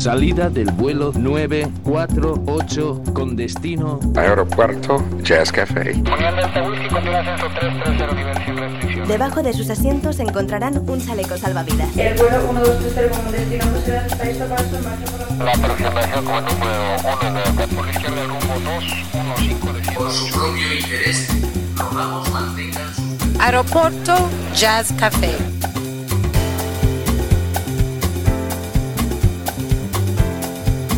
Salida del vuelo 948 con destino Aeropuerto Jazz Café. Debajo de sus asientos encontrarán un chaleco salvavidas. El vuelo 1230 como destino la aproximación como número 1 de por izquierda rumbo 215 Por su propio interés, rogamos mantengan su... Aeropuerto Jazz Café.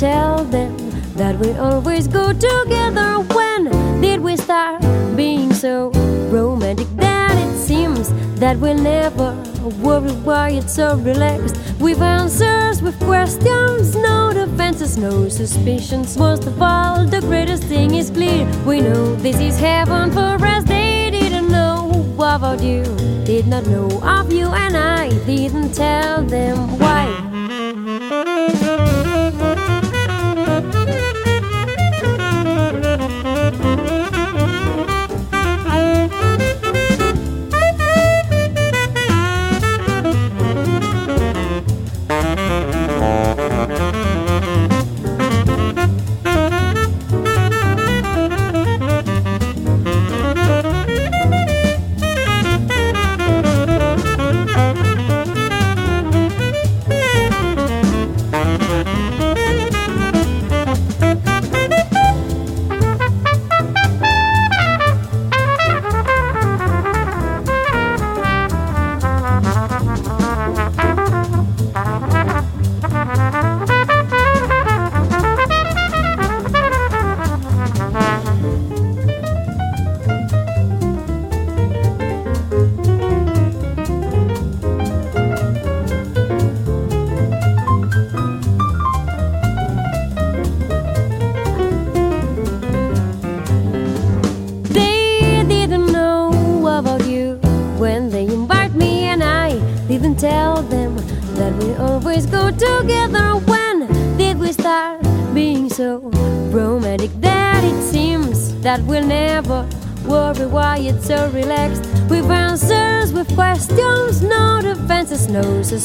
Tell them that we always go together. When did we start being so romantic that it seems that we'll never worry why it's so relaxed? With answers, with questions, no defenses, no suspicions. Most of all, the greatest thing is clear. We know this is heaven for us. They didn't know about you, did not know of you, and I didn't tell them why.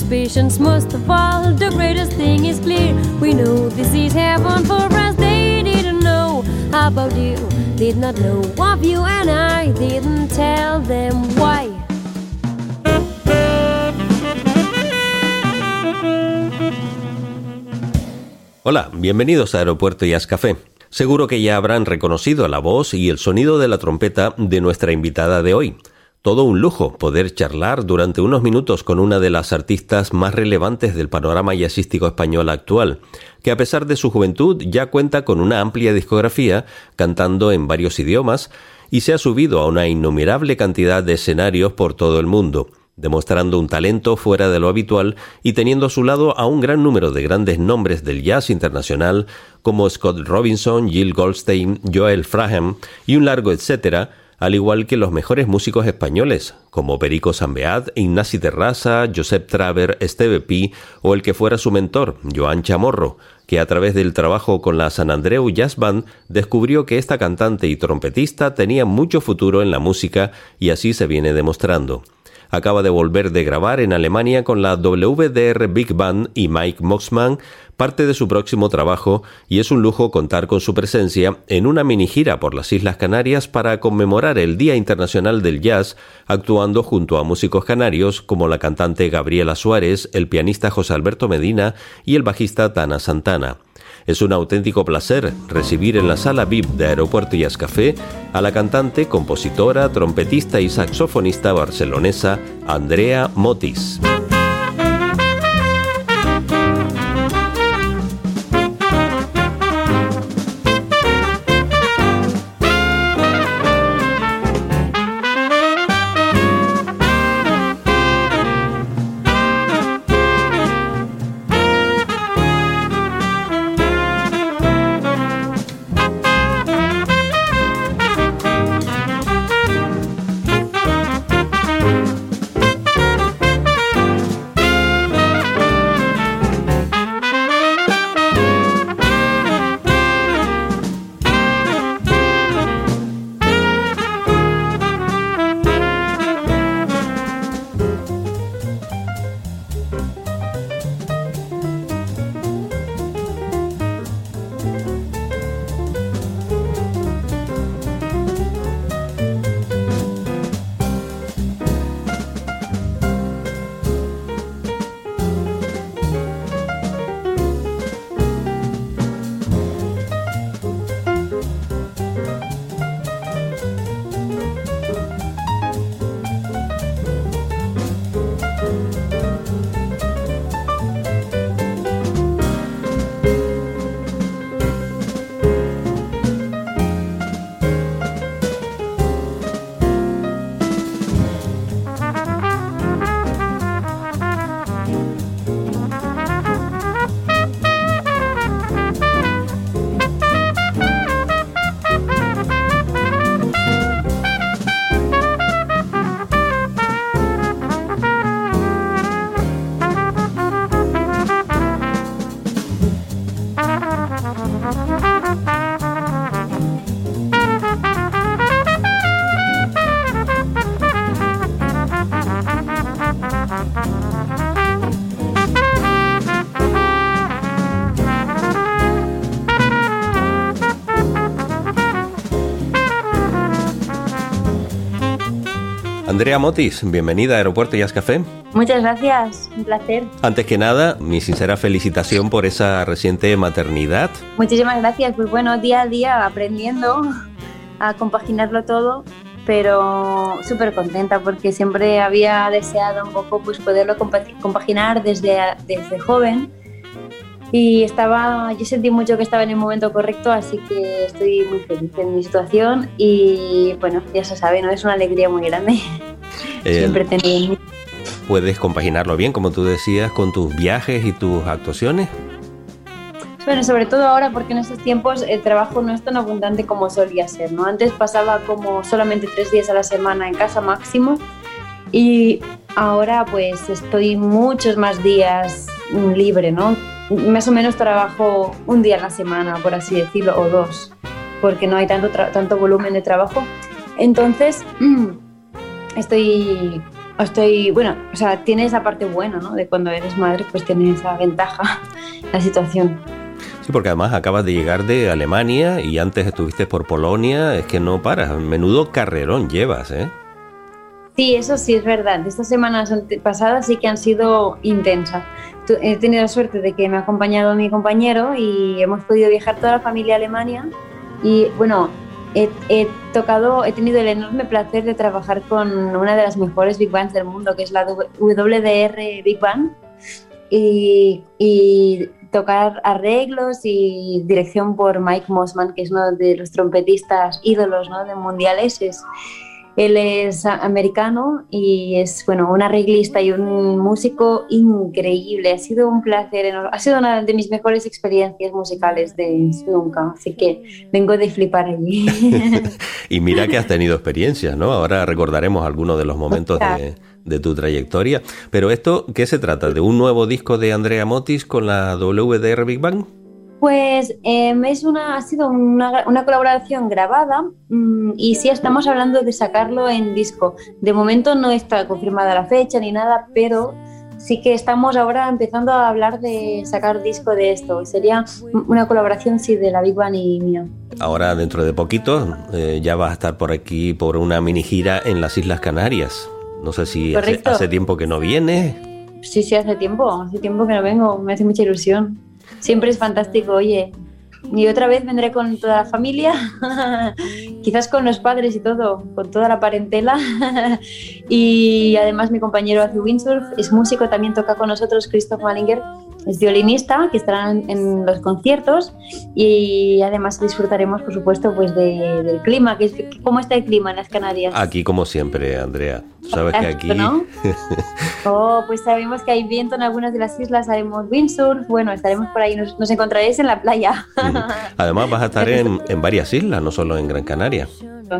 Suspicions. Most of all, the greatest thing is clear. We know this is heaven for us. They didn't know about you, did not know of you, and I didn't tell them why. Hola, bienvenidos a Aeropuerto Jazz Café. Seguro que ya habrán reconocido la voz y el sonido de la trompeta de nuestra invitada de hoy. Todo un lujo poder charlar durante unos minutos con una de las artistas más relevantes del panorama jazzístico español actual, que a pesar de su juventud ya cuenta con una amplia discografía, cantando en varios idiomas, y se ha subido a una innumerable cantidad de escenarios por todo el mundo demostrando un talento fuera de lo habitual y teniendo a su lado a un gran número de grandes nombres del jazz internacional como Scott Robinson, Jill Goldstein, Joel Fraham y un largo etcétera, al igual que los mejores músicos españoles, como Perico Sambeat, Ignasi Terraza, Josep Traver, Esteve Pi o el que fuera su mentor, Joan Chamorro, que a través del trabajo con la San Andreu Jazz Band descubrió que esta cantante y trompetista tenía mucho futuro en la música y así se viene demostrando acaba de volver de grabar en Alemania con la WDR Big Band y Mike Moxman parte de su próximo trabajo y es un lujo contar con su presencia en una mini gira por las Islas Canarias para conmemorar el Día Internacional del Jazz, actuando junto a músicos canarios como la cantante Gabriela Suárez, el pianista José Alberto Medina y el bajista Tana Santana. Es un auténtico placer recibir en la sala VIP de Aeropuerto Jazz Café a la cantante, compositora, trompetista y saxofonista barcelonesa Andrea Motis. Andrea Motis, bienvenida a Aeropuerto Jazz Café. Muchas gracias, un placer. Antes que nada, mi sincera felicitación por esa reciente maternidad. Muchísimas gracias, pues bueno, día a día aprendiendo a compaginarlo todo, pero súper contenta porque siempre había deseado un poco pues poderlo compaginar desde, desde joven y estaba, yo sentí mucho que estaba en el momento correcto, así que estoy muy feliz en mi situación y bueno, ya se sabe, ¿no? Es una alegría muy grande. Eh, Siempre tener... ¿Puedes compaginarlo bien, como tú decías, con tus viajes y tus actuaciones? Bueno, sobre todo ahora porque en estos tiempos el trabajo no es tan abundante como solía ser, ¿no? Antes pasaba como solamente tres días a la semana en casa máximo y ahora pues estoy muchos más días libre, ¿no? más o menos trabajo un día a la semana, por así decirlo, o dos, porque no hay tanto, tanto volumen de trabajo. Entonces, estoy, estoy, bueno, o sea, tiene esa parte buena, ¿no? De cuando eres madre, pues tiene esa ventaja la situación. Sí, porque además acabas de llegar de Alemania y antes estuviste por Polonia, es que no paras, menudo carrerón llevas, ¿eh? Sí, eso sí es verdad. Estas semanas pasadas sí que han sido intensas he tenido la suerte de que me ha acompañado mi compañero y hemos podido viajar toda la familia a Alemania. Y bueno, he, tocado, he tenido el enorme placer de trabajar con una de las mejores big bands del mundo, que es la WDR Big Band, y, tocar arreglos y dirección por Mike Mossman, que es uno de los trompetistas ídolos ¿no? de mundiales. Es, él es americano y es bueno un arreglista y un músico increíble. Ha sido un placer, ha sido una de mis mejores experiencias musicales de nunca, así que vengo de flipar allí. y mira que has tenido experiencias, ¿no? Ahora recordaremos algunos de los momentos de, de, tu trayectoria. Pero esto, ¿qué se trata? ¿De un nuevo disco de Andrea Motis con la WDR Big Bang? Pues em, es una, ha sido una, colaboración grabada mm, y sí estamos hablando de sacarlo en disco. De momento no está confirmada la fecha ni nada, pero sí que estamos ahora empezando a hablar de sacar disco de esto. Sería una colaboración sí de la Big Bang y mía. Ahora dentro de poquito eh, ya vas a estar por aquí por una mini gira en las Islas Canarias. No sé si hace, hace tiempo que no viene. Sí, sí, hace tiempo, hace tiempo que no vengo, me hace mucha ilusión. Siempre es fantástico, oye. Y otra vez vendré con toda la familia, quizás con los padres y todo, con toda la parentela. y además mi compañero hace windsurf, es músico, también toca con nosotros Christoph Malinger es violinista que estará en, los conciertos y además disfrutaremos, por supuesto, pues del clima. Que ¿Cómo está el clima en las Canarias? Aquí, como siempre, Andrea. Sabes que aquí. oh, pues sabemos que hay viento en algunas de las islas, haremos windsurf. Bueno, estaremos por ahí, nos, encontraréis en la playa. Además, vas a estar en, en varias islas, no solo en Gran Canaria.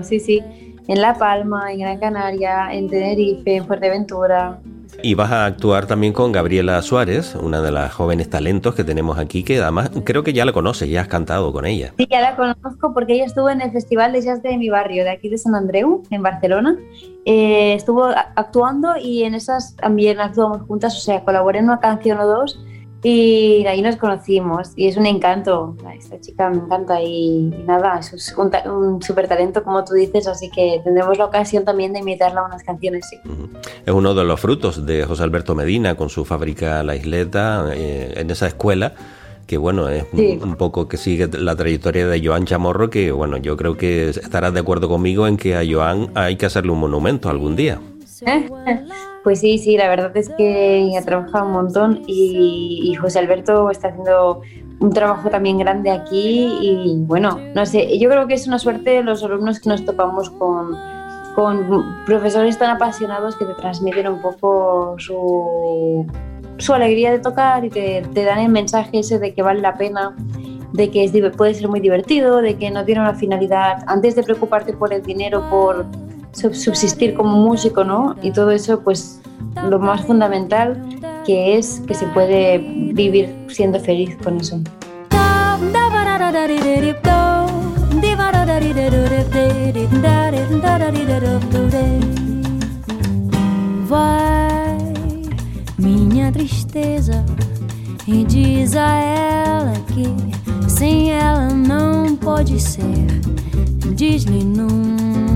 Sí, sí. En La Palma, en Gran Canaria, en Tenerife, en Fuerteventura. Y vas a actuar también con Gabriela Suárez, una de las jóvenes talentos que tenemos aquí, que además creo que ya la conoces, ya has cantado con ella. Sí, ya la conozco porque ella estuvo en el Festival de Jazz de mi barrio, de aquí de San Andreu, en Barcelona. Eh, estuvo actuando y en esas también actuamos juntas, o sea, colaboré en una canción o dos y ahí nos conocimos y es un encanto. Esta chica me encanta y, nada, es un, un súper talento, como tú dices, así que tendremos la ocasión también de invitarla a unas canciones. Sí. Es uno de los frutos de José Alberto Medina con su fábrica La Isleta eh, en esa escuela que bueno, es un poco que sigue la trayectoria de Joan Chamorro, que bueno, yo creo que estarás de acuerdo conmigo en que a Joan hay que hacerle un monumento algún día. Pues sí, sí, la verdad es que ha trabajado un montón y, José Alberto está haciendo un trabajo también grande aquí y bueno, no sé, yo creo que es una suerte los alumnos que nos topamos con, con profesores tan apasionados que te transmiten un poco su, su alegría de tocar y te, te, dan el mensaje ese de que vale la pena, de que es, puede ser muy divertido, de que no tiene una finalidad. Antes de preocuparte por el dinero, por subsistir como músico, ¿no? Y todo eso, pues lo más fundamental que es que se puede vivir siendo feliz con eso. tristeza, e a que sem ela não pode ser. Diz-lhe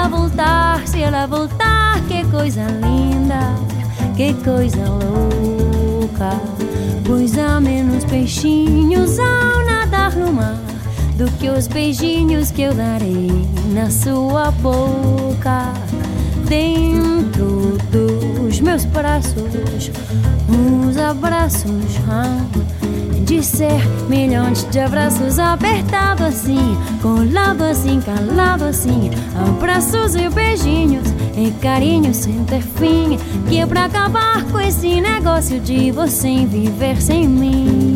Ela voltar, se ela voltar, que coisa linda, que coisa louca. Pois há menos peixinhos ao nadar no mar do que os beijinhos que eu darei na sua boca. Dentro dos meus braços, uns abraços. Ah, de ser milhões de abraços apertado assim, colado assim, calado assim, abraços e beijinhos e carinhos sem ter fim, que é pra acabar com esse negócio de você viver sem mim.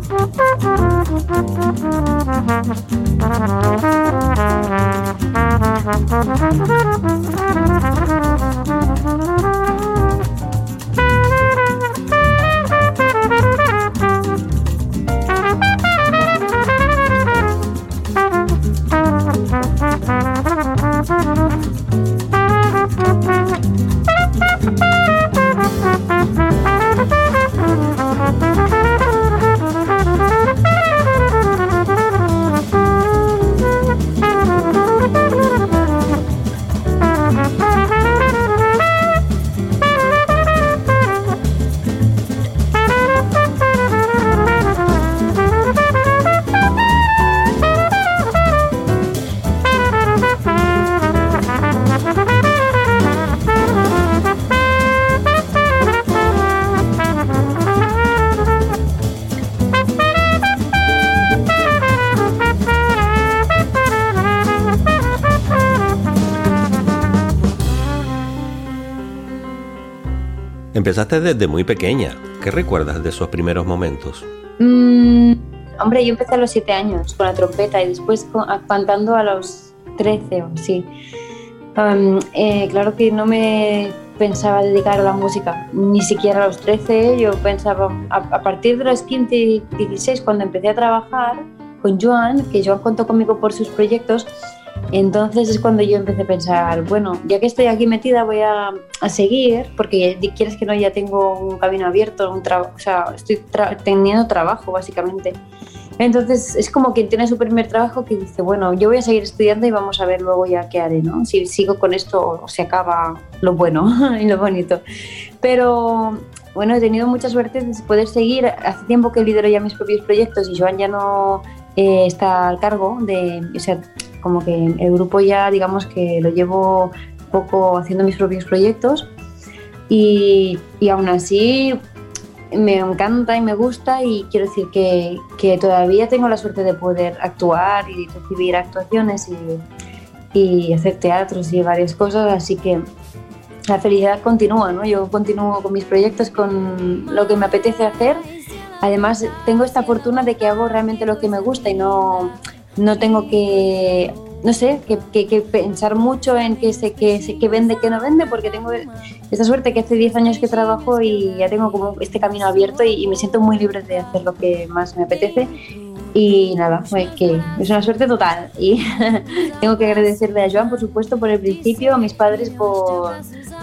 Thank you. Empezaste desde muy pequeña. ¿Qué recuerdas de esos primeros momentos? Mm, hombre, yo empecé a los 7 años con la trompeta y después cantando a los 13 o así. Um, eh, claro que no me pensaba dedicar a la música, ni siquiera a los 13. Yo pensaba, a, a partir de los 15 y 16, cuando empecé a trabajar con Joan, que Joan contó conmigo por sus proyectos, entonces es cuando yo empecé a pensar, bueno, ya que estoy aquí metida voy a, a seguir, porque quieres que no, ya tengo un camino abierto, un o sea, estoy tra- teniendo trabajo básicamente. Entonces es como quien tiene su primer trabajo que dice, bueno, yo voy a seguir estudiando y vamos a ver luego ya qué haré, ¿no? Si sigo con esto o se acaba lo bueno y lo bonito. Pero bueno, he tenido mucha suerte de poder seguir. Hace tiempo que lidero ya mis propios proyectos y Joan ya no eh, está al cargo de, o sea, como que el grupo ya digamos que lo llevo un poco haciendo mis propios proyectos y, y aún así me encanta y me gusta y quiero decir que, que todavía tengo la suerte de poder actuar y recibir actuaciones y, y hacer teatros y varias cosas, así que la felicidad continúa, ¿no? Yo continúo con mis proyectos, con lo que me apetece hacer. Además, tengo esta fortuna de que hago realmente lo que me gusta y no, no tengo que, no sé, que, que- que pensar mucho en qué sé que, sé que vende, qué no vende, porque tengo esta suerte que hace 10 años que trabajo y ya tengo como este camino abierto y, y me siento muy libre de hacer lo que más me apetece. Y nada, fue que es una suerte total. Y tengo que agradecerle a Joan, por supuesto, por el principio, a mis padres por,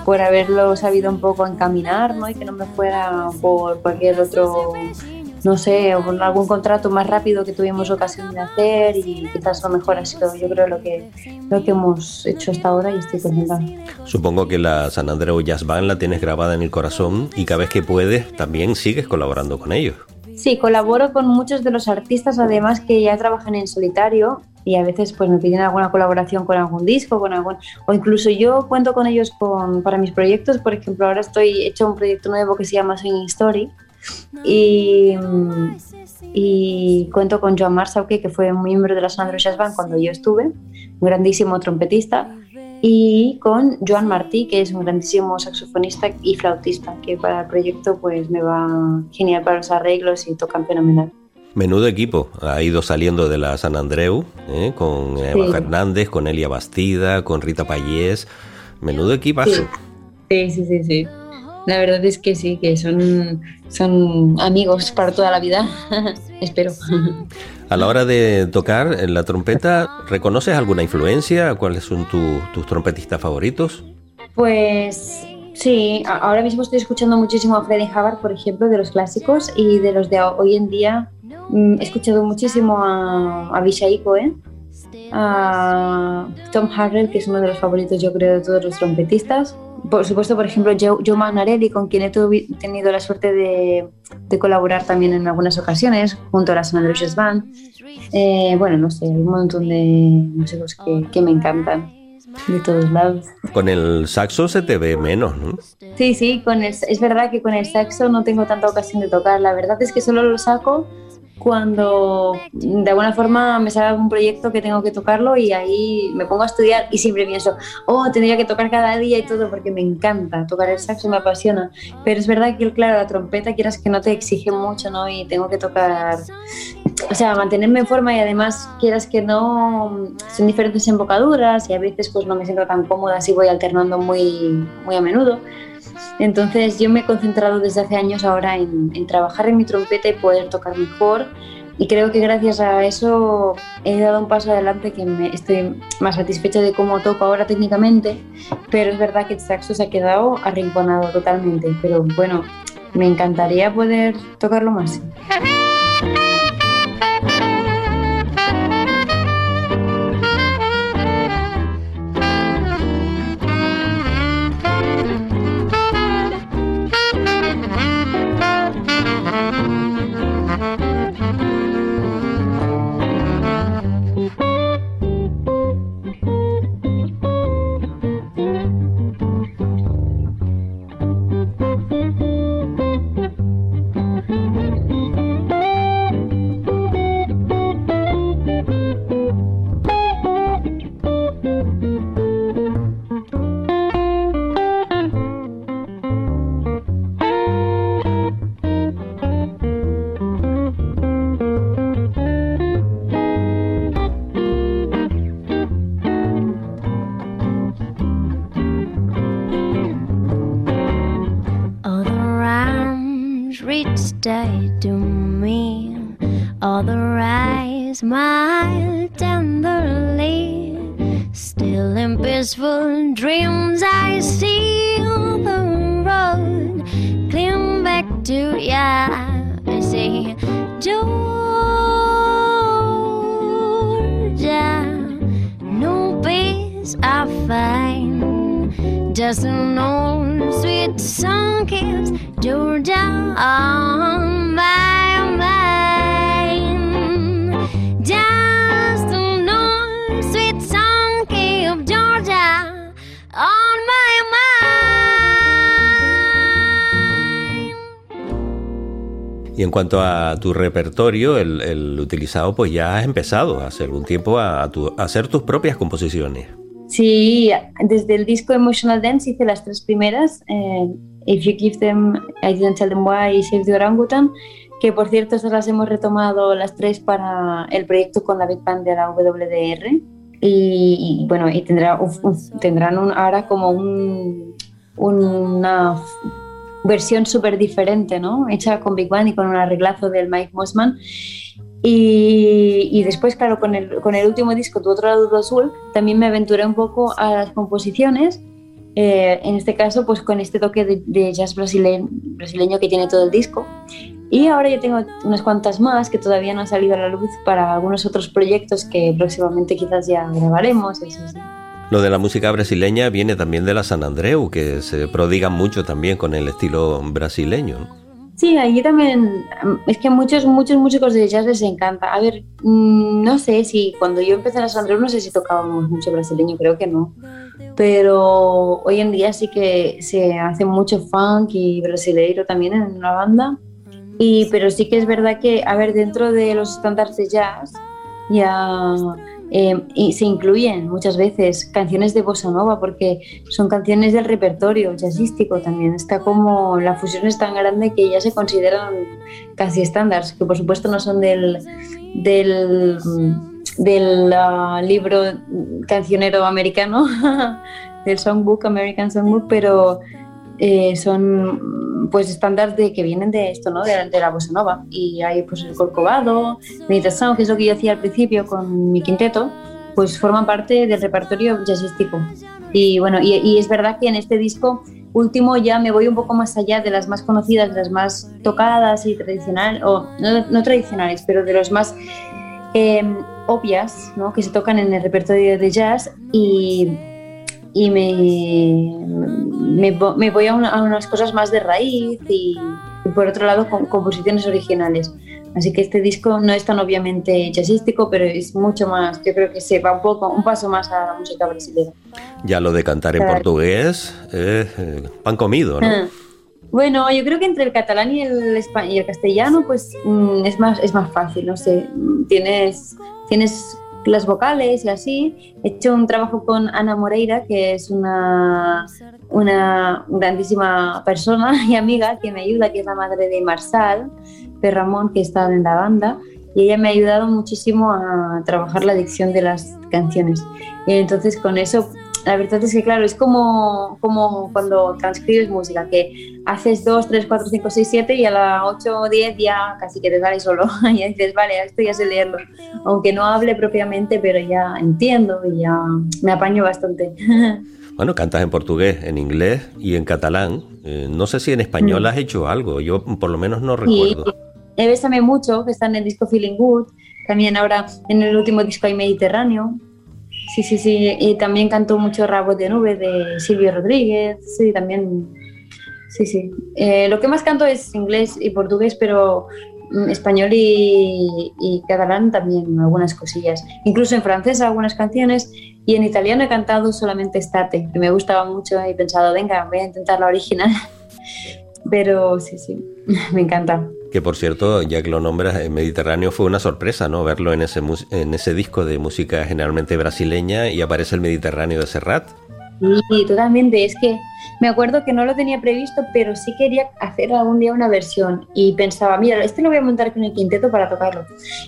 por haberlo sabido un poco encaminar, ¿no? Y que no me fuera por cualquier otro, no sé, con algún contrato más rápido que tuvimos ocasión de hacer y quizás lo mejor ha sido, yo creo, lo que, lo que hemos hecho hasta ahora y estoy contenta. Supongo que la San Andreu Jazz Band la tienes grabada en el corazón y cada vez que puedes también sigues colaborando con ellos. Sí, colaboro con muchos de los artistas, además que ya trabajan en solitario y a veces pues me piden alguna colaboración con algún disco, con algún o incluso yo cuento con ellos con, para mis proyectos, por ejemplo, ahora estoy hecho un proyecto nuevo que se llama Swing Story y, y cuento con Joan Marsauque, que fue miembro de la Sandro Jazz Band cuando yo estuve, un grandísimo trompetista, y con Joan Martí, que es un grandísimo saxofonista y flautista, que para el proyecto pues me va genial para los arreglos y tocan fenomenal. Menudo equipo, ha ido saliendo de la San Andreu, ¿eh? con Eva Sí. Fernández, con Elia Bastida, con Rita Payés. Menudo equipazo. Sí, sí, sí, sí. La verdad es que sí, que son, son amigos para toda la vida, espero. A la hora de tocar en la trompeta, ¿reconoces alguna influencia? ¿Cuáles son tu- tus trompetistas favoritos? Pues sí, ahora mismo estoy escuchando muchísimo a Freddie Hubbard, por ejemplo, de los clásicos y de los de hoy en día. mm, He escuchado muchísimo a, a Avishai Cohen, a Tom Harrell, que es uno de los favoritos, yo creo, de todos los trompetistas. Por supuesto, por ejemplo, Joe, Joe Manarelli, con quien he tenido la suerte de, de colaborar también en algunas ocasiones, junto a la San Jazz Band. Eh, bueno, no sé, un montón de músicos que, que me encantan, de todos lados. Con el saxo se te ve menos, ¿no? Sí, sí, con el, es verdad que con el saxo no tengo tanta ocasión de tocar. La verdad es que solo lo saco cuando de alguna forma me sale algún proyecto que tengo que tocarlo y ahí me pongo a estudiar y siempre pienso, oh, tendría que tocar cada día y todo porque me encanta tocar el saxo, me apasiona. Pero es verdad que, claro, la trompeta quieras que no te exige mucho, ¿no? Y tengo que tocar, o sea, mantenerme en forma y además quieras que no, son diferentes embocaduras y a veces pues no me siento tan cómoda si voy alternando muy, muy a menudo. Entonces yo me he concentrado desde hace años ahora en, trabajar en mi trompeta y poder tocar mejor. Y creo que gracias a eso he dado un paso adelante que me estoy más satisfecha de cómo toco ahora técnicamente. Pero es verdad que el saxo se ha quedado arrinconado totalmente. Pero bueno, me encantaría poder tocarlo más. Peaceful dreams, I see the road. Climb back to ya. I say, Georgia. No peace I find. Just an old sweet song keeps Georgia on my Y en cuanto a tu repertorio, el, el utilizado, pues ya has empezado hace algún tiempo a, a tu- a hacer tus propias composiciones. Sí, desde el disco Emotional Dance hice las tres primeras, eh, If You Give Them, I Didn't Tell Them Why y Save the Orangutan, que por cierto estas las hemos retomado las tres para el proyecto con la Big Band de la WDR y, y, bueno, y tendrá, uf, tendrán un, ahora como un, una versión súper diferente, ¿no? Hecha con Big Band y con un arreglazo del Mike Mossman. Y, y después, claro, con el, con el último disco, Tu otro lado azul, también me aventuré un poco a las composiciones. eh, en este caso, pues con este toque de, jazz brasileño, que tiene todo el disco. Y ahora yo tengo unas cuantas más que todavía no han salido a la luz para algunos otros proyectos que próximamente quizás ya grabaremos. Lo de la música brasileña viene también de la San Andreu, que se prodigan mucho también con el estilo brasileño. Sí, allí también, es que muchos, muchos músicos de jazz les encanta. A ver, mm, no sé si cuando yo empecé a Sandro, no sé si tocábamos mucho brasileño, creo que no. Pero hoy en día sí que se hace mucho funk y brasileiro también en la banda. Y, pero sí que es verdad que, a ver, dentro de los estándares de jazz ya eh, y se incluyen muchas veces canciones de bossa nova porque son canciones del repertorio jazzístico también. Está como la fusión es tan grande que ya se consideran casi estándares, que por supuesto no son del, del, del ah, libro cancionero americano, del songbook, American Songbook, pero eh, son pues estándares de que vienen de esto, ¿no? De, la bossa nova. Y hay pues el corcovado, meditación, que es lo que yo hacía al principio con mi quinteto, pues forman parte del repertorio jazzístico. Y bueno, y, es verdad que en este disco último ya me voy un poco más allá de las más conocidas, de las más tocadas y tradicionales, o no, tradicionales, pero de los más em, obvias, ¿no? Que se tocan en el repertorio de jazz y y me, me, voy a, unas cosas más de raíz y, por otro lado con composiciones originales. Así que este disco no es tan obviamente jazzístico, pero es mucho más, yo creo que se va un poco, un paso más a la música brasileña. Ya lo de cantar en portugués, eh, pan comido, ¿no? Ah. Bueno, yo creo que entre el catalán y el, y el castellano, pues mm, es, más, es más fácil, no sé, tienes, tienes las vocales y así. He hecho un trabajo con Ana Moreira, que es una, una grandísima persona y amiga que me ayuda, que es la madre de Marsal, de Ramón, que está en la banda. Y ella me ha ayudado muchísimo a trabajar la dicción de las canciones. Y entonces con eso la verdad es que, claro, es como, como cuando transcribes música, que haces 2, 3, 4, 5, 6, 7 y a la 8 o 10 ya casi que te sale solo. y dices, vale, esto ya sé leerlo. Aunque no hable propiamente, pero ya entiendo y ya me apaño bastante. Bueno, cantas en portugués, en inglés y en catalán. Eh, no sé si en español mm. has hecho algo, yo por lo menos no recuerdo. Sí, Bésame mucho, que está en el disco Feeling Good. También ahora en el último disco hay Mediterráneo. Sí, sí, sí. Y también cantó mucho Rabo de Nube de Silvio Rodríguez. Sí, también. Sí, sí. Eh, lo que más canto es inglés y portugués, pero mm, español y, catalán también algunas cosillas. Incluso en francés algunas canciones y en italiano he cantado solamente Estate, que me gustaba mucho y he pensado, venga, voy a intentar la original. Pero sí, sí, me encanta. Que por cierto, ya que lo nombras, el Mediterráneo fue una sorpresa, ¿no? Verlo en ese, en ese disco de música generalmente brasileña y aparece el Mediterráneo de Serrat. Sí, totalmente. Es que me acuerdo que no lo tenía previsto, pero sí quería hacer algún día una versión. Y pensaba, mira, este lo voy a montar con el quinteto para tocarlo.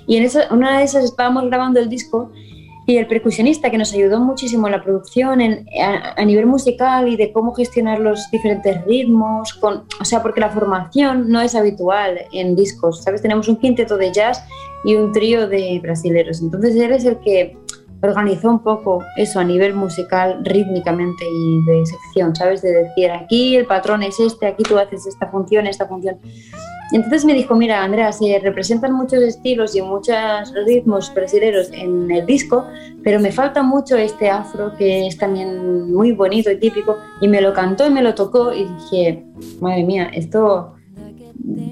Y en esa, una de esas estábamos grabando el disco y el percusionista que nos ayudó muchísimo en la producción en, a, nivel musical y de cómo gestionar los diferentes ritmos, con, o sea, porque la formación no es habitual en discos, ¿sabes? Tenemos un quinteto de jazz y un trío de brasileros, entonces él es el que organizó un poco eso a nivel musical, rítmicamente y de sección, ¿sabes? De decir, aquí el patrón es este, aquí tú haces esta función, esta función. Entonces me dijo, mira, Andrea, se representan muchos estilos y muchos ritmos brasileños en el disco, pero me falta mucho este afro que es también muy bonito y típico. Y me lo cantó y me lo tocó y dije, madre mía, esto,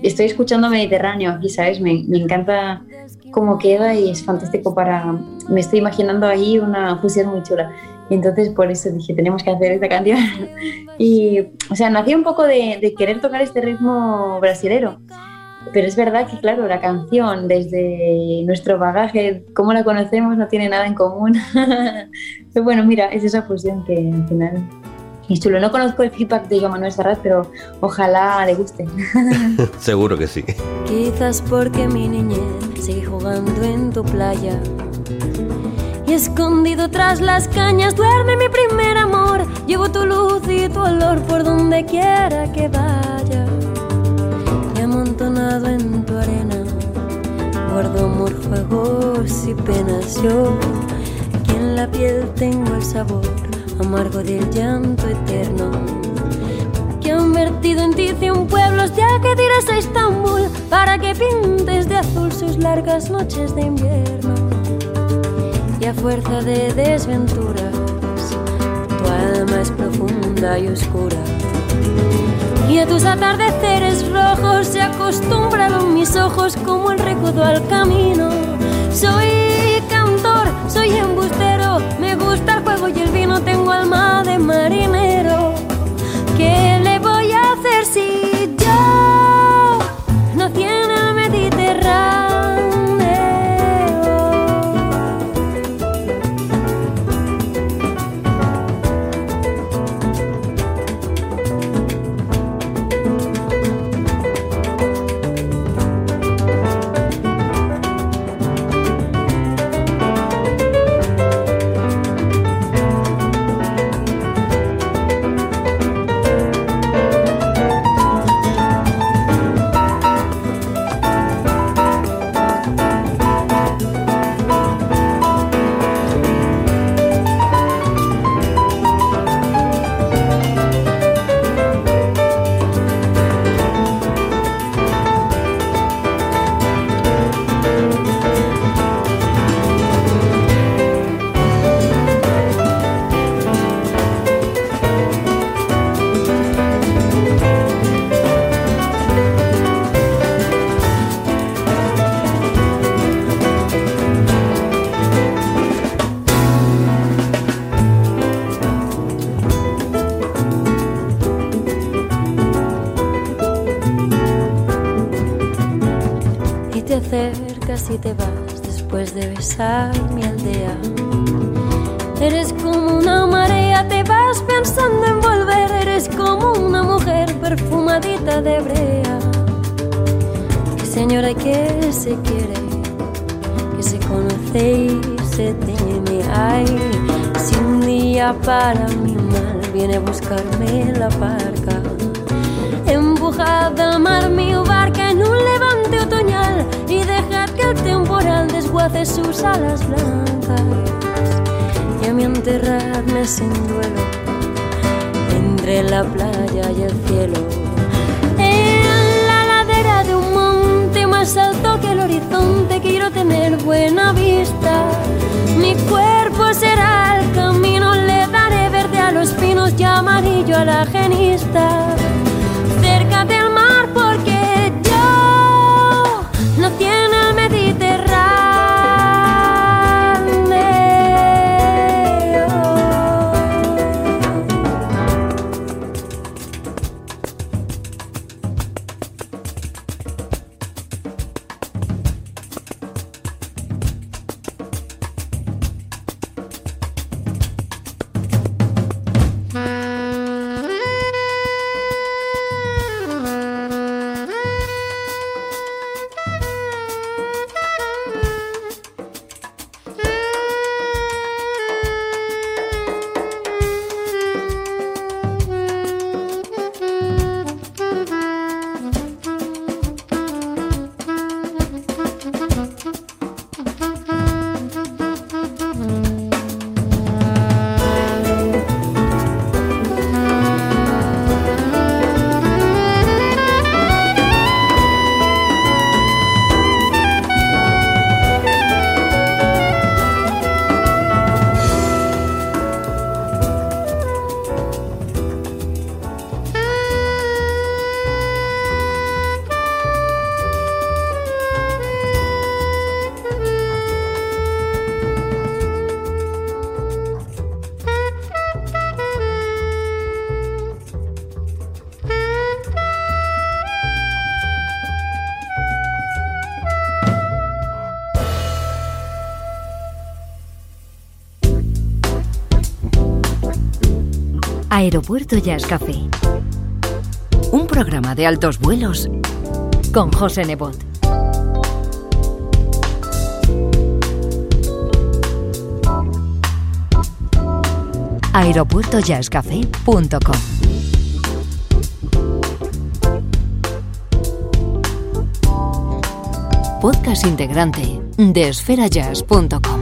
estoy escuchando Mediterráneo aquí, ¿sabes? Me, me encanta cómo queda y es fantástico para, me estoy imaginando ahí una fusión muy chula. Y entonces por eso dije, tenemos que hacer esta canción. y, o sea, nació un poco de, querer tocar este ritmo brasilero. Pero es verdad que, claro, la canción, desde nuestro bagaje, cómo la conocemos, no tiene nada en común. pero bueno, mira, es esa fusión que al final es chulo. No conozco el feedback de Joan Manuel Serrat, pero ojalá le guste. Seguro que sí. Quizás porque mi niñez sigue jugando en tu playa escondido tras las cañas duerme mi primer amor. Llevo tu luz y tu olor por donde quiera que vaya. Y amontonado en tu arena, guardo amor, juegos y penas. Yo, que en la piel tengo el sabor amargo del llanto eterno. Que han vertido en ti cien pueblos, ya que dirás a Estambul para que pintes de azul sus largas noches de invierno y a fuerza de desventuras tu alma es profunda y oscura. y a tus atardeceres rojos se acostumbraron mis ojos como el recodo al camino. Soy soy embustero, me gusta el juego y el vino, tengo alma de marinero. ¿Qué se quiere, que se conoce y se teme. Ay, si un día para mi mal viene a buscarme la barca, empujad al mar mi barca en un levante otoñal y dejad que el temporal desguace sus alas blancas y a mí enterradme sin duelo entre la playa y el cielo. Más alto que el horizonte quiero tener buena vista. Mi cuerpo será el camino, le daré verde a los pinos y amarillo a la genista. Aeropuerto Jazz Café. Un programa de altos vuelos con José Nebot. aeropuertojazzcafé.com Podcast integrante de esferajazz.com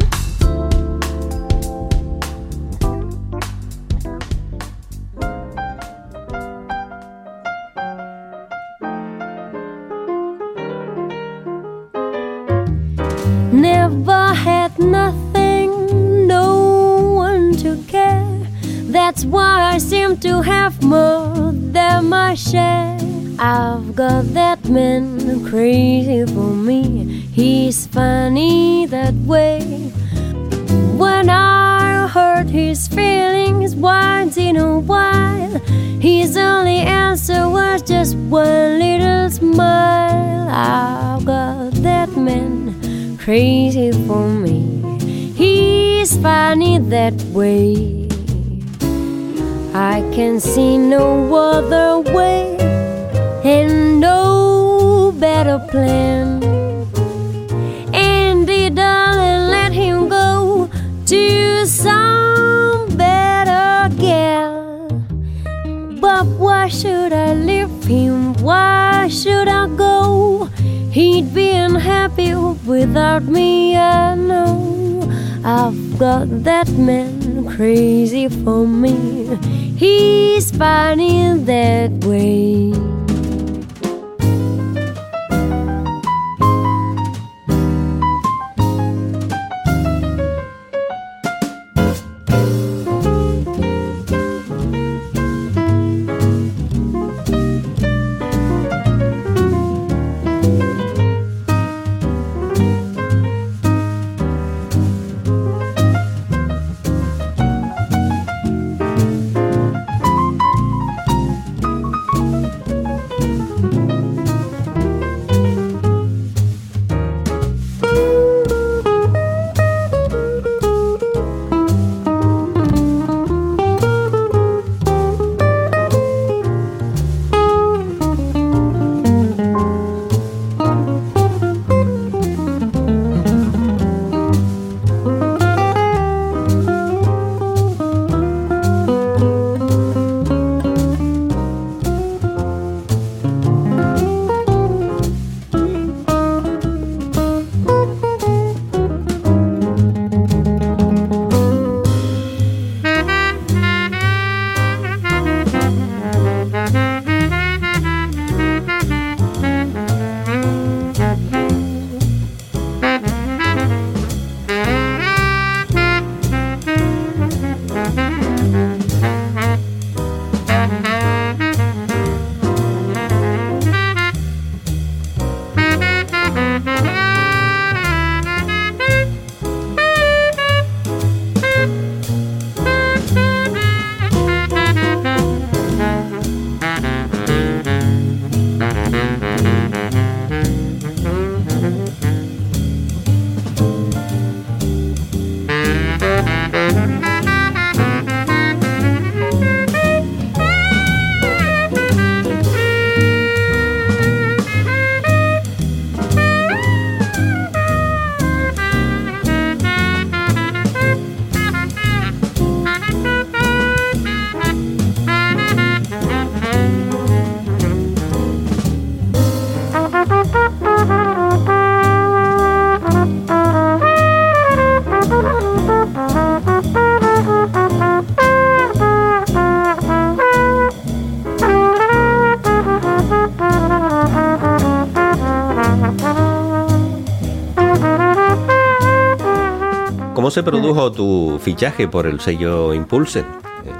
¿Cómo se produjo tu fichaje por el sello Impulse?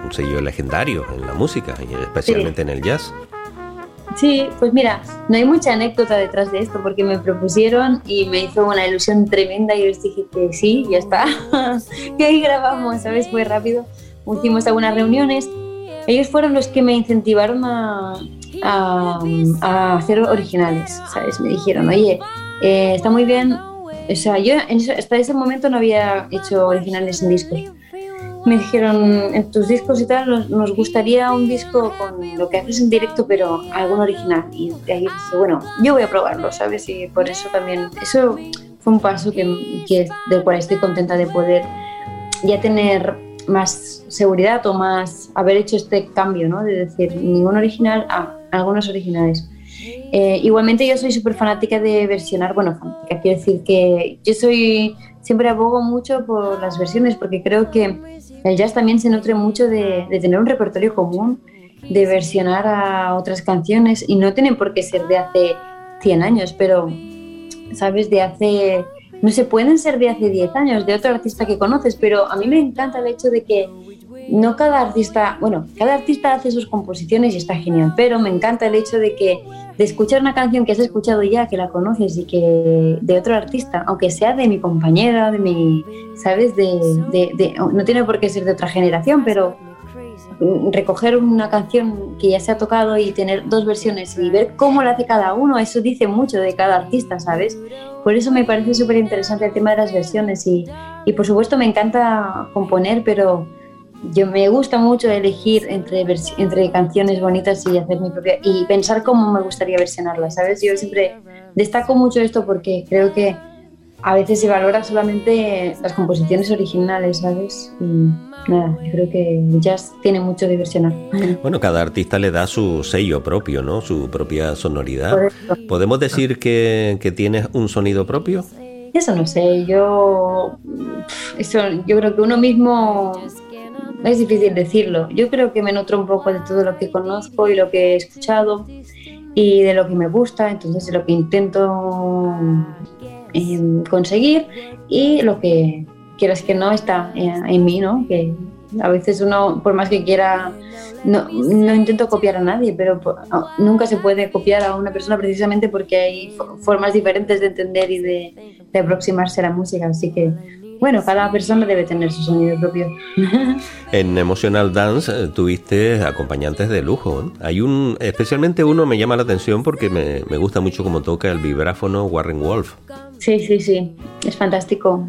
Un sello legendario en la música y especialmente en el jazz. Sí, pues mira, no hay mucha anécdota detrás de esto porque me propusieron y me hizo una ilusión tremenda y les dije que sí, ya está. y ahí grabamos, ¿sabes? Fue rápido. Hicimos algunas reuniones. Ellos fueron los que me incentivaron a, a, a hacer originales, ¿sabes? Me dijeron, oye, eh, está muy bien. O sea, yo hasta ese momento no había hecho originales en discos me dijeron, en tus discos y tal, nos, gustaría un disco con lo que haces en directo, pero algún original. Y de ahí dije, bueno, yo voy a probarlo, ¿sabes? Y por eso también, eso fue un paso que, que, del cual estoy contenta de poder ya tener más seguridad o más haber hecho este cambio, ¿no? De decir, ningún original, ah, algunos originales. Eh, igualmente yo soy súper fanática de versionar, bueno, fanática, quiero decir que yo soy, siempre abogo mucho por las versiones porque creo que el jazz también se nutre mucho de, de, tener un repertorio común, de versionar a otras canciones y no tienen por qué ser de hace 100 años, pero, ¿sabes? De hace, no se pueden ser de hace 10 años, de otro artista que conoces, pero a mí me encanta el hecho de que no cada artista, bueno, cada artista hace sus composiciones y está genial, pero me encanta el hecho de que de escuchar una canción que has escuchado ya, que la conoces y que de otro artista, aunque sea de mi compañera, de mi, ¿sabes? De, no tiene por qué ser de otra generación, pero recoger una canción que ya se ha tocado y tener dos versiones y ver cómo la hace cada uno, eso dice mucho de cada artista, ¿sabes? Por eso me parece súper interesante el tema de las versiones y, y por supuesto me encanta componer, pero yo me gusta mucho elegir entre, entre canciones bonitas y hacer mi propia y pensar cómo me gustaría versionarlas, ¿sabes? Yo siempre destaco mucho esto porque creo que a veces se valora solamente las composiciones originales, ¿sabes? Y nada, yo creo que jazz tiene mucho de versionar. Bueno, cada artista le da su sello propio, ¿no? Su propia sonoridad. ¿Podemos decir que, que tienes un sonido propio? Eso no sé, yo eso yo creo que uno mismo es difícil decirlo. Yo creo que me nutro un poco de todo lo que conozco y lo que he escuchado y de lo que me gusta, entonces de lo que intento em, conseguir y lo que quieras que no está en, mí, ¿no? Que a veces uno, por más que quiera, no, no intento copiar a nadie, pero nunca se puede copiar a una persona precisamente porque hay formas diferentes de entender y de, de aproximarse a la música, así que bueno, cada persona debe tener su sonido propio. en Emotional Dance eh, tuviste acompañantes de lujo. Hay un, especialmente uno me llama la atención porque me, me gusta mucho cómo toca el vibráfono Warren Wolf. Sí, sí, sí, es fantástico.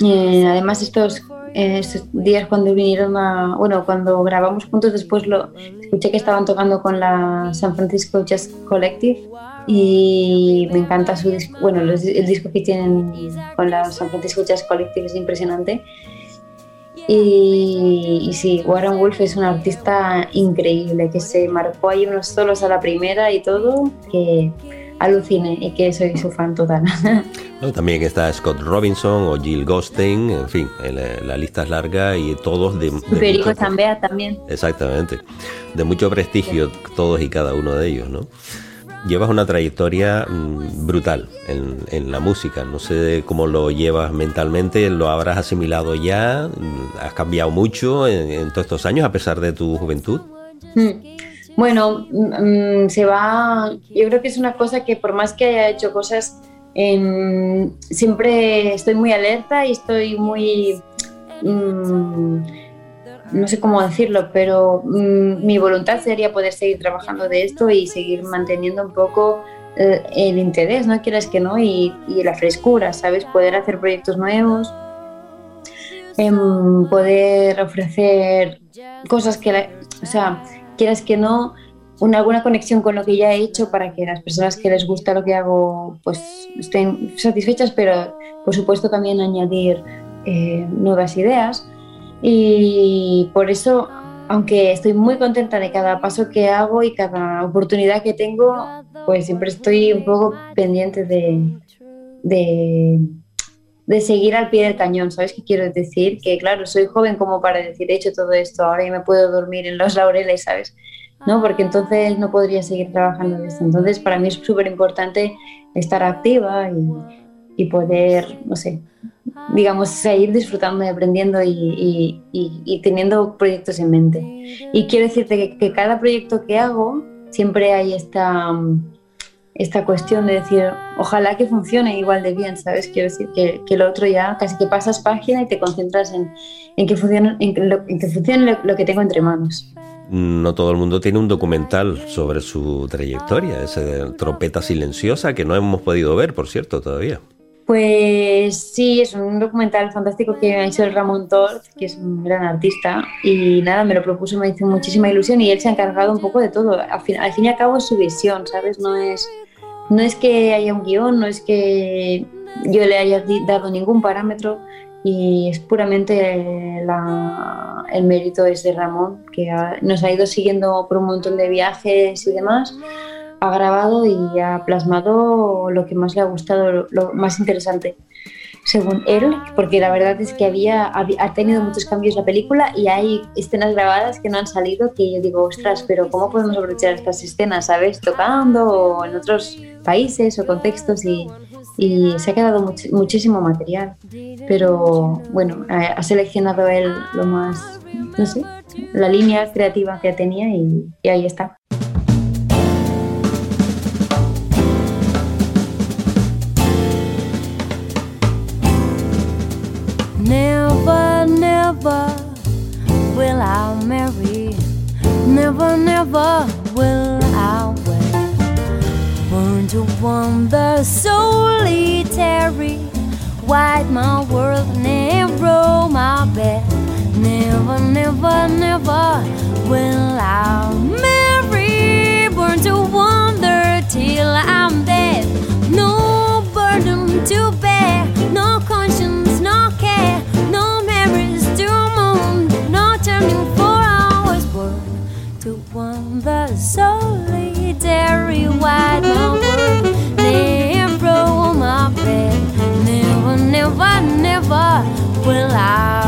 Eh, además estos, estos, días cuando vinieron a, bueno, cuando grabamos juntos después lo escuché que estaban tocando con la San Francisco Jazz Collective y me encanta su disco, bueno, el disco que tienen con la San Francisco Jazz Collective es impresionante. Y, y, sí, Warren Wolf es un artista increíble que se marcó ahí unos solos a la primera y todo, que alucine y que soy su fan total. también está Scott Robinson o Jill Gostein, en fin, la, lista es larga y todos de... de Perico Zambea también. Exactamente, de mucho prestigio todos y cada uno de ellos, ¿no? Llevas una trayectoria mm, brutal en, la música. No sé cómo lo llevas mentalmente, lo habrás asimilado ya, mm, has cambiado mucho en, todos estos años a pesar de tu juventud. Mm. Bueno, se va, yo creo que es una cosa que por más que haya hecho cosas, em, siempre estoy muy alerta y estoy muy no sé cómo decirlo, pero mm, mi voluntad sería poder seguir trabajando de esto y seguir manteniendo un poco eh, el interés, ¿no? Quieras que no, y, la frescura, ¿sabes? Poder hacer proyectos nuevos, em, poder ofrecer cosas que, o sea, quieras que no, una alguna conexión con lo que ya he hecho para que las personas que les gusta lo que hago pues estén satisfechas, pero por supuesto también añadir eh, nuevas ideas y por eso, aunque estoy muy contenta de cada paso que hago y cada oportunidad que tengo, pues siempre estoy un poco pendiente de, de, seguir al pie del cañón, ¿sabes qué quiero decir? Que claro, soy joven como para decir, he hecho todo esto, ahora ya me puedo dormir en los laureles, ¿sabes? ¿no? Porque entonces no podría seguir trabajando en esto. Entonces, para mí es súper importante estar activa y, y, poder, no sé, digamos, seguir disfrutando y aprendiendo y, teniendo proyectos en mente. Y quiero decirte que, cada proyecto que hago siempre hay esta, esta cuestión de decir, ojalá que funcione igual de bien, ¿sabes? Quiero decir que, que lo otro ya casi que pasas página y te concentras en, en que funcione, en, lo, que, funcione lo, que tengo entre manos no todo el mundo tiene un documental sobre su trayectoria, esa trompeta silenciosa que no hemos podido ver, por cierto, todavía. Pues sí, es un documental fantástico que ha hecho el Ramón Tort, que es un gran artista, y nada, me lo propuso, me hizo muchísima ilusión y él se ha encargado un poco de todo. Al fin, y al cabo es su visión, ¿sabes? No es, no es que haya un guion, no es que yo le haya dado ningún parámetro y es puramente la, el mérito es de Ramón, que nos ha ido siguiendo por un montón de viajes y demás ha grabado y ha plasmado lo que más le ha gustado, lo, más interesante, según él, porque la verdad es que había, ha tenido muchos cambios la película y hay escenas grabadas que no han salido que yo digo, ostras, pero ¿cómo podemos aprovechar estas escenas, sabes? Tocando o en otros países o contextos y, y se ha quedado muchísimo material. Pero bueno, ha seleccionado él lo más no sé, la línea creativa que tenía y, y ahí está. Never, will I marry. Never, never will I wed. Born to wander solitary. White my world, narrow my bed. Never, never, never will I marry. Born to wander till I'm dead. No burden to bear, no wide my world, bed. Never, never, never will I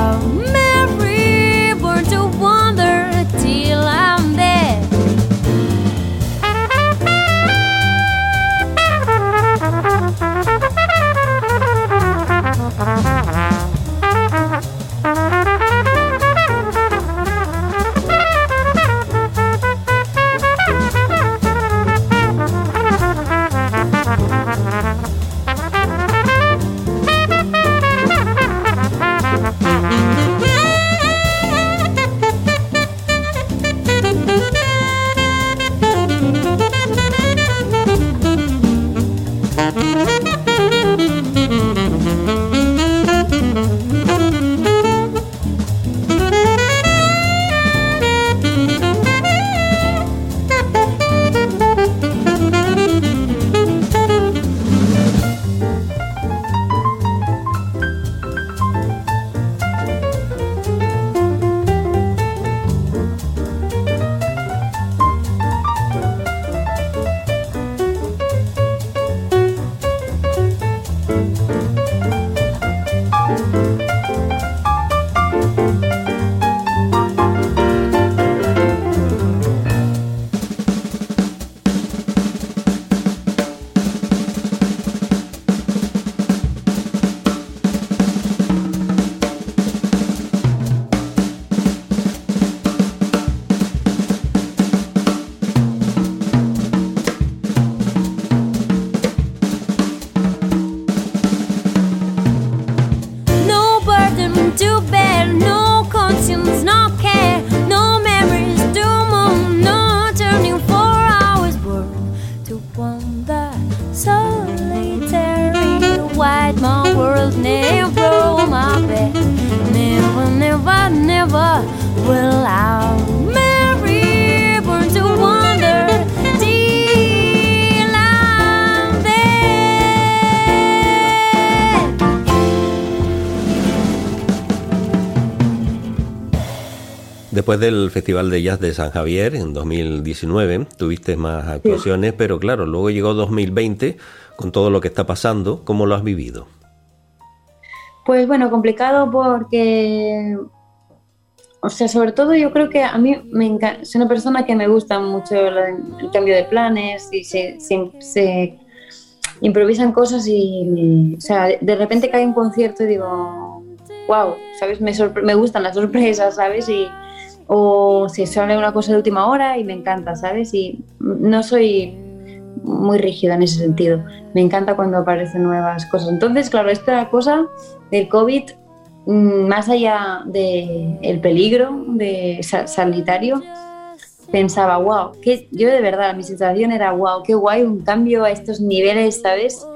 del Festival de Jazz de San Javier en 2019, tuviste más actuaciones, pero claro, luego llegó 2020 con todo lo que está pasando. ¿Cómo lo has vivido? Pues bueno, complicado porque, o sea, sobre todo yo creo que a mí me encanta, soy una persona que me gusta mucho el cambio de planes y se, se- se improvisan cosas y, o sea, de repente cae un concierto y digo, wow, ¿sabes? Me, me gustan las sorpresas, ¿sabes? Y, o se sale una cosa de última hora y me encanta, ¿sabes? Y no soy muy rígida en ese sentido. Me encanta cuando aparecen nuevas cosas. Entonces, claro, esta cosa del COVID, mm, más allá del el peligro de sa- sanitario, pensaba, wow, que yo de verdad, mi sensación era, wow, qué guay, un cambio a estos niveles, ¿sabes?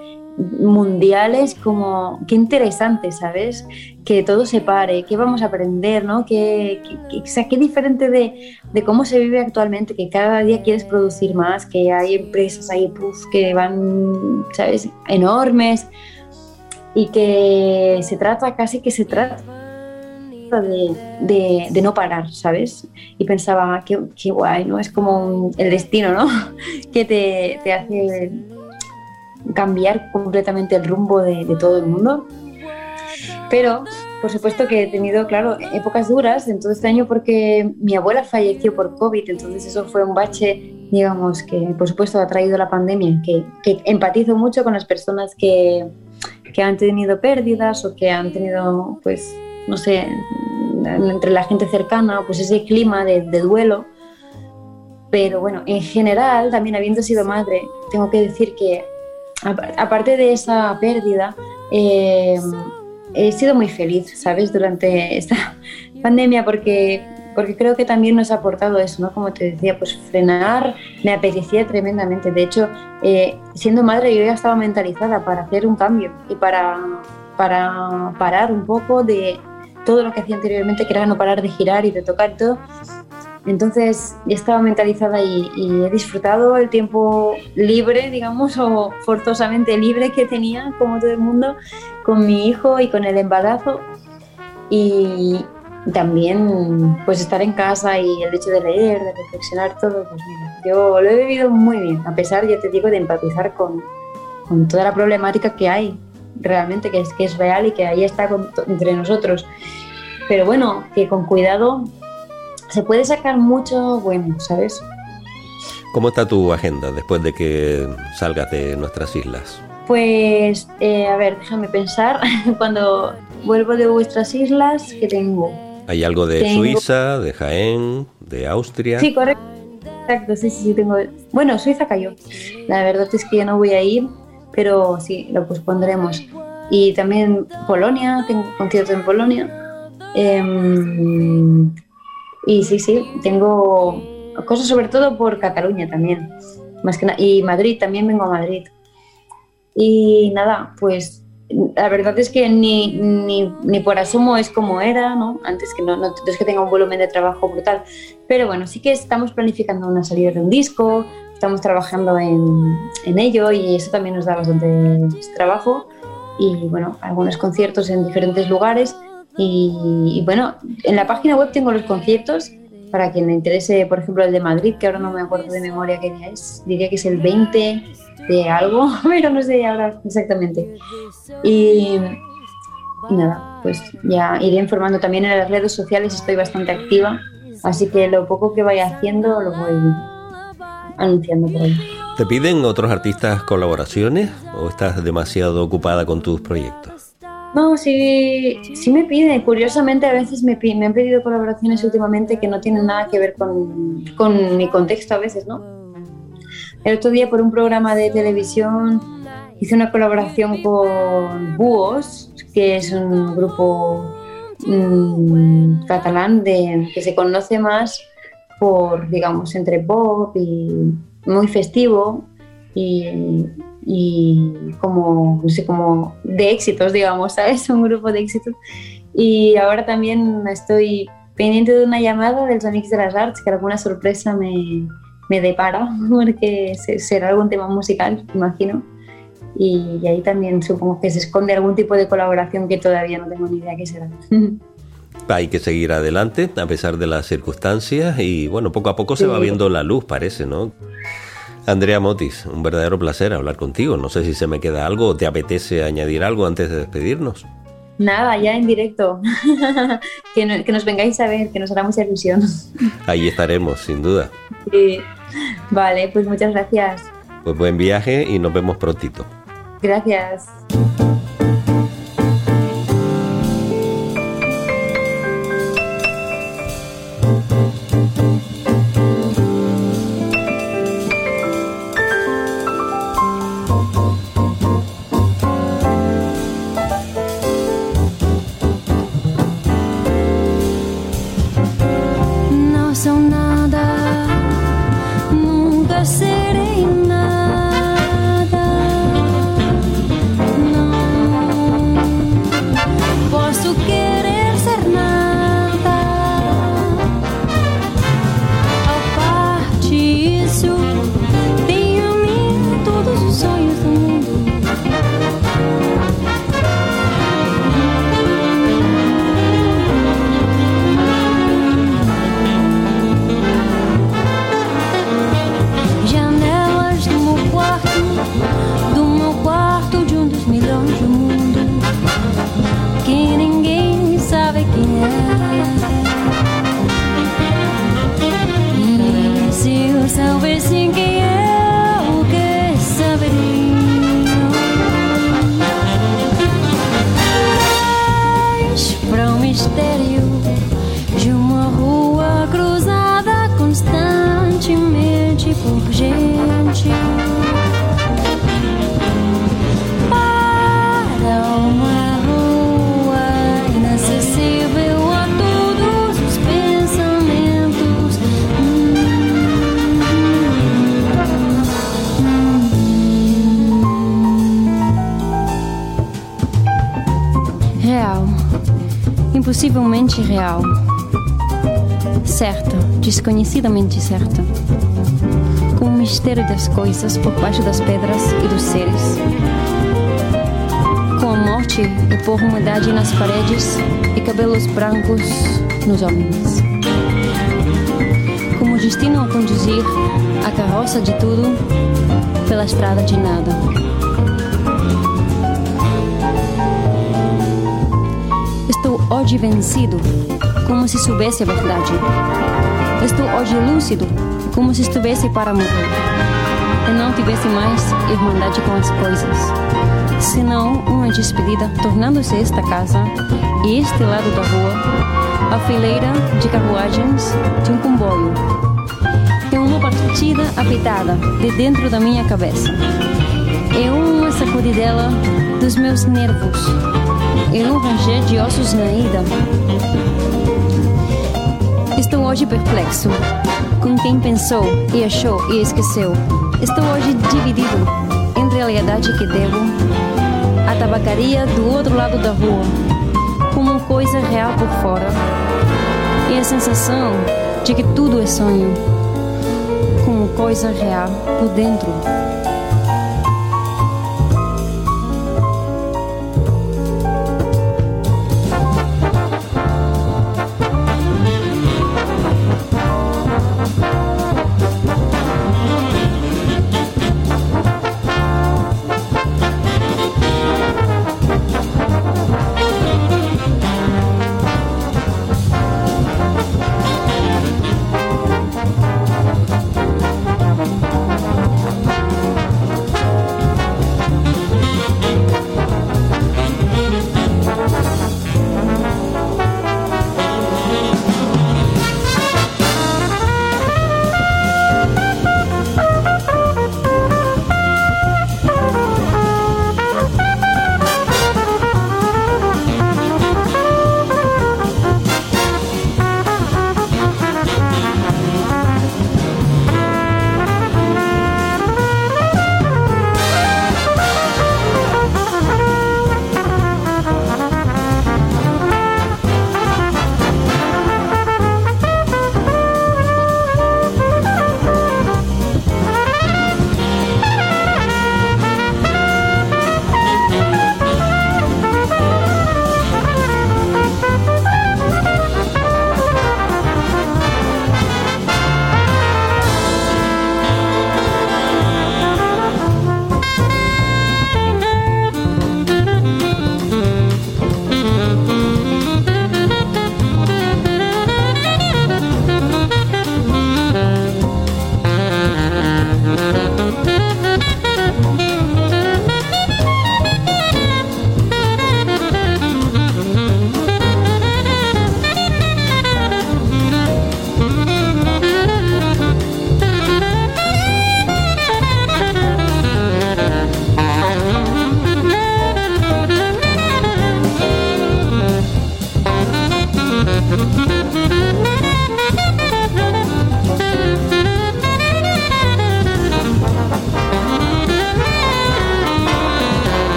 Mundiales como qué interesante, ¿sabes? Que todo se pare, qué vamos a aprender, ¿no? Que- o sea, qué diferente de, de cómo se vive actualmente, que cada día quieres producir más, que hay empresas ahí puff, que van, ¿sabes? Enormes y que se trata, casi que se trata de, de- no parar, ¿sabes? Y pensaba, "Ah, qué, qué guay, ¿no? Es como el destino, ¿no? que te, te hace cambiar completamente el rumbo de, de todo el mundo. Pero, por supuesto que he tenido, claro, épocas duras en todo este año porque mi abuela falleció por COVID, entonces eso fue un bache, digamos, que por supuesto ha traído la pandemia, que, que empatizo mucho con las personas que, que han tenido pérdidas o que han tenido, pues, no sé, entre la gente cercana, pues ese clima de, de duelo. Pero bueno, en general, también habiendo sido madre, tengo que decir que aparte de esa pérdida, eh, he sido muy feliz, ¿sabes? Durante esta pandemia porque, porque creo que también nos ha aportado eso, ¿no? Como te decía, pues frenar me apetecía tremendamente. De hecho, eh, siendo madre yo ya estaba mentalizada para hacer un cambio y para, para parar un poco de todo lo que hacía anteriormente, que era no parar de girar y de tocar todo. Entonces ya estaba mentalizada y, he disfrutado el tiempo libre, digamos, o forzosamente libre que tenía, como todo el mundo, con mi hijo y con el embarazo. Y también pues estar en casa y el hecho de leer, de reflexionar todo, pues mira, yo lo he vivido muy bien, a pesar, ya te digo, de empatizar con, con toda la problemática que hay realmente, que es, que es real y que ahí está entre nosotros. Pero bueno, que con cuidado se puede sacar mucho bueno, ¿sabes? ¿Cómo está tu agenda después de que salgas de nuestras islas? Pues, eh, a ver, déjame pensar. Cuando vuelvo de vuestras islas, ¿qué tengo? ¿Hay algo de Tengo- Suiza, de Jaén, de Austria? Sí, correcto. Exacto, sí, sí, sí, tengo. Bueno, Suiza cayó. La verdad es que ya no voy a ir, pero sí, lo pospondremos. Y también Polonia, tengo concierto en Polonia. Em, y sí, sí, tengo cosas sobre todo por Cataluña también. Más que y Madrid, también vengo a Madrid. Y nada, pues la verdad es que ni, ni, ni por asomo es como era, ¿no? Antes que no, no es que tenga un volumen de trabajo brutal. Pero bueno, sí que estamos planificando una salida de un disco, estamos trabajando en, en ello y eso también nos da bastante trabajo. Y bueno, algunos conciertos en diferentes lugares. Y, bueno, en la página web tengo los conciertos para quien le interese, por ejemplo, el de Madrid, que ahora no me acuerdo de memoria qué día es. Diría que es el 20 de algo, pero no sé ahora exactamente. Y, y nada, pues ya iré informando también en las redes sociales, estoy bastante activa, así que lo poco que vaya haciendo lo voy anunciando por ahí. ¿Te piden otros artistas colaboraciones o estás demasiado ocupada con tus proyectos? No, sí, sí me piden. Curiosamente, a veces me, me han pedido colaboraciones últimamente que no tienen nada que ver con, con mi contexto a veces, ¿no? El otro día por un programa de televisión hice una colaboración con Búhos, que es un grupo mm, catalán de, que se conoce más por, digamos, entre pop y muy festivo y, y como, no sé, como de éxitos, digamos, ¿sabes? Un grupo de éxitos. Y ahora también estoy pendiente de una llamada del Sonics de las Arts, que alguna sorpresa me, me depara, porque se- será algún tema musical, imagino. Y, ahí también supongo que se esconde algún tipo de colaboración que todavía no tengo ni idea qué será. Hay que seguir adelante a pesar de las circunstancias y bueno, poco a poco se va Sí. viendo la luz, parece, ¿no? Andrea Motis, un verdadero placer hablar contigo. No sé si se me queda algo o te apetece añadir algo antes de despedirnos. Nada, ya en directo. que, no- que nos vengáis a ver, que nos hará mucha ilusión. Ahí estaremos, sin duda. Sí. Vale, pues muchas gracias. Pues buen viaje y nos vemos prontito. Gracias. Desconhecidamente certo. Com o mistério das coisas por baixo das pedras e dos seres. Com a morte e por umidade nas paredes e cabelos brancos nos homens. Como destino a conduzir a carroça de tudo pela estrada de nada. Estou hoje vencido, como se soubesse a verdade. Estou hoje lúcido, como se estivesse para morrer. E não tivesse mais irmandade com as coisas, senão uma despedida, tornando-se esta casa e este lado da rua a fileira de carruagens de um comboio. É uma partida apitada de dentro da minha cabeça. É uma sacudidela dos meus nervos e um ranger de ossos na ida. Hoje perplexo com quem pensou e achou e esqueceu. Estou hoje dividido entre a lealdade que devo à tabacaria do outro lado da rua, como coisa real por fora, e a sensação de que tudo é sonho, como coisa real por dentro.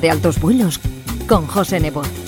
De altos vuelos con José Nebot.